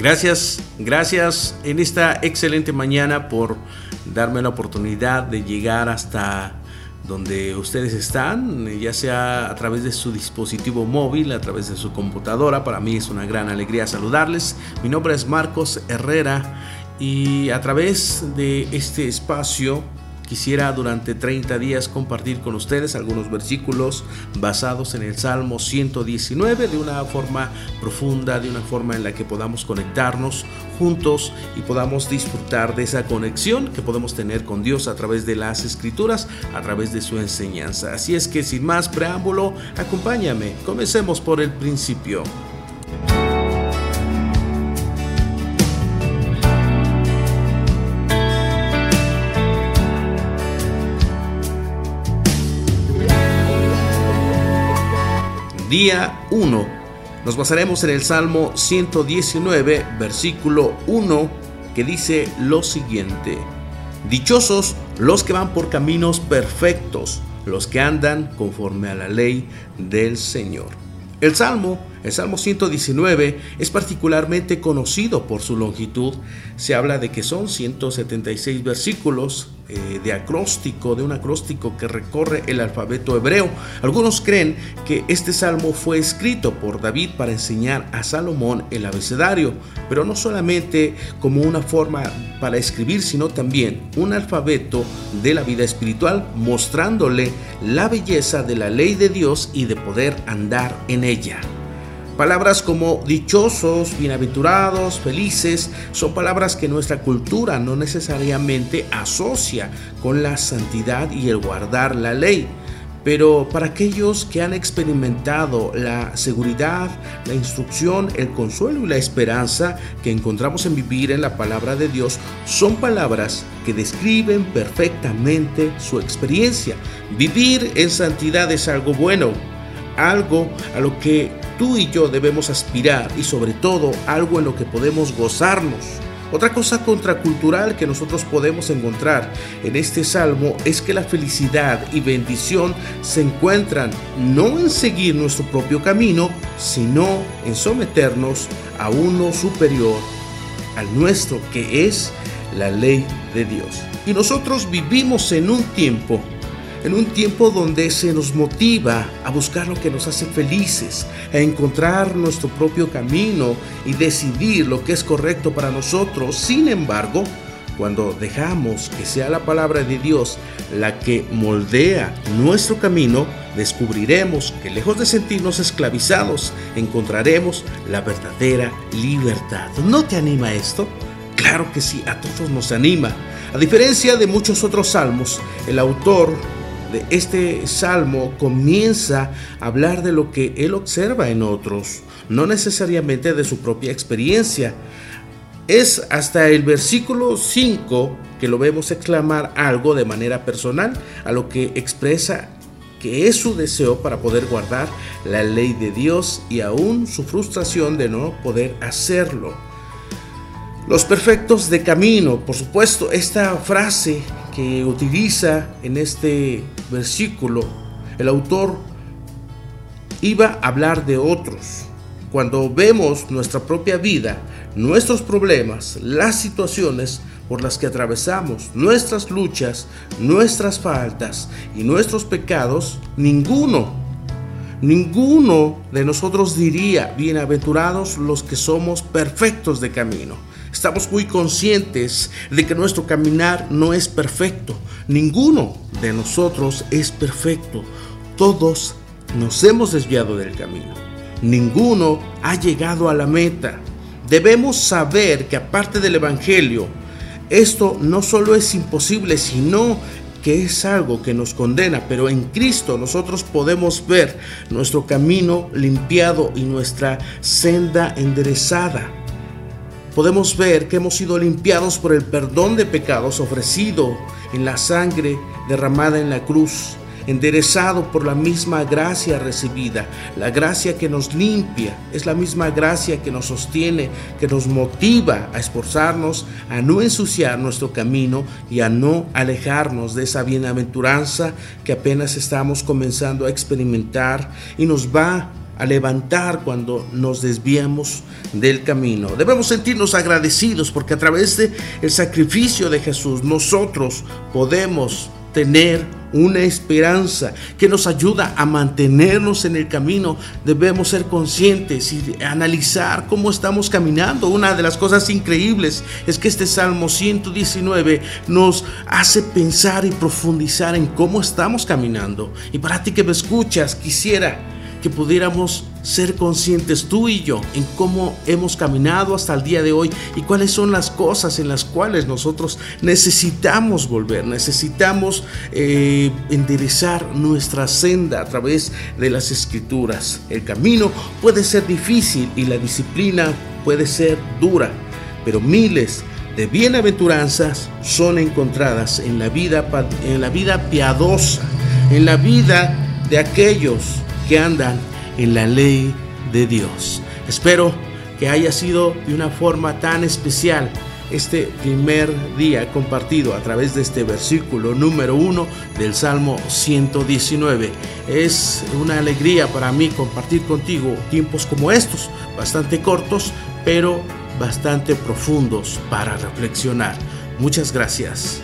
Gracias, gracias en esta excelente mañana por darme la oportunidad de llegar hasta donde ustedes están, ya sea a través de su dispositivo móvil, a través de su computadora. Para mí es una gran alegría saludarles. Mi nombre es Marcos Herrera y a través de este espacio Quisiera durante 30 días compartir con ustedes algunos versículos basados en el Salmo 119 de una forma profunda, de una forma en la que podamos conectarnos juntos y podamos disfrutar de esa conexión que podemos tener con Dios a través de las escrituras, a través de su enseñanza. Así es que sin más preámbulo, acompáñame. Comencemos por el principio. Día 1. Nos basaremos en el Salmo 119, versículo 1, que dice lo siguiente. Dichosos los que van por caminos perfectos, los que andan conforme a la ley del Señor. El Salmo, el Salmo 119, es particularmente conocido por su longitud. Se habla de que son 176 versículos eh, de acróstico, de un acróstico que recorre el alfabeto hebreo. Algunos creen que este salmo fue escrito por David para enseñar a Salomón el abecedario, pero no solamente como una forma para escribir, sino también un alfabeto de la vida espiritual, mostrándole la belleza de la ley de Dios y de poder andar en ella. Palabras como dichosos, bienaventurados, felices, son palabras que nuestra cultura no necesariamente asocia con la santidad y el guardar la ley. Pero para aquellos que han experimentado la seguridad, la instrucción, el consuelo y la esperanza que encontramos en vivir en la palabra de Dios, son palabras que describen perfectamente su experiencia. Vivir en santidad es algo bueno, algo a lo que tú y yo debemos aspirar y sobre todo algo en lo que podemos gozarnos. Otra cosa contracultural que nosotros podemos encontrar en este salmo es que la felicidad y bendición se encuentran no en seguir nuestro propio camino, sino en someternos a uno superior al nuestro, que es la ley de Dios. Y nosotros vivimos en un tiempo en un tiempo donde se nos motiva a buscar lo que nos hace felices, a encontrar nuestro propio camino y decidir lo que es correcto para nosotros. Sin embargo, cuando dejamos que sea la palabra de Dios la que moldea nuestro camino, descubriremos que lejos de sentirnos esclavizados, encontraremos la verdadera libertad. ¿No te anima esto? Claro que sí, a todos nos anima. A diferencia de muchos otros salmos, el autor de este salmo comienza a hablar de lo que él observa en otros, no necesariamente de su propia experiencia. Es hasta el versículo 5 que lo vemos exclamar algo de manera personal, a lo que expresa que es su deseo para poder guardar la ley de Dios y aún su frustración de no poder hacerlo. Los perfectos de camino, por supuesto, esta frase que utiliza en este versículo, el autor iba a hablar de otros. Cuando vemos nuestra propia vida, nuestros problemas, las situaciones por las que atravesamos, nuestras luchas, nuestras faltas y nuestros pecados, ninguno, ninguno de nosotros diría, bienaventurados los que somos perfectos de camino. Estamos muy conscientes de que nuestro caminar no es perfecto. Ninguno de nosotros es perfecto. Todos nos hemos desviado del camino. Ninguno ha llegado a la meta. Debemos saber que aparte del Evangelio, esto no solo es imposible, sino que es algo que nos condena, pero en Cristo nosotros podemos ver nuestro camino limpiado y nuestra senda enderezada podemos ver que hemos sido limpiados por el perdón de pecados ofrecido en la sangre derramada en la cruz, enderezado por la misma gracia recibida. La gracia que nos limpia es la misma gracia que nos sostiene, que nos motiva a esforzarnos, a no ensuciar nuestro camino y a no alejarnos de esa bienaventuranza que apenas estamos comenzando a experimentar y nos va a levantar cuando nos desviamos del camino. Debemos sentirnos agradecidos porque a través de el sacrificio de Jesús nosotros podemos tener una esperanza que nos ayuda a mantenernos en el camino. Debemos ser conscientes y analizar cómo estamos caminando. Una de las cosas increíbles es que este Salmo 119 nos hace pensar y profundizar en cómo estamos caminando. Y para ti que me escuchas, quisiera que pudiéramos ser conscientes tú y yo en cómo hemos caminado hasta el día de hoy y cuáles son las cosas en las cuales nosotros necesitamos volver, necesitamos eh, enderezar nuestra senda a través de las escrituras. El camino puede ser difícil y la disciplina puede ser dura, pero miles de bienaventuranzas son encontradas en la vida, en la vida piadosa, en la vida de aquellos que andan en la ley de Dios. Espero que haya sido de una forma tan especial este primer día compartido a través de este versículo número uno del Salmo 119. Es una alegría para mí compartir contigo tiempos como estos, bastante cortos, pero bastante profundos para reflexionar. Muchas gracias.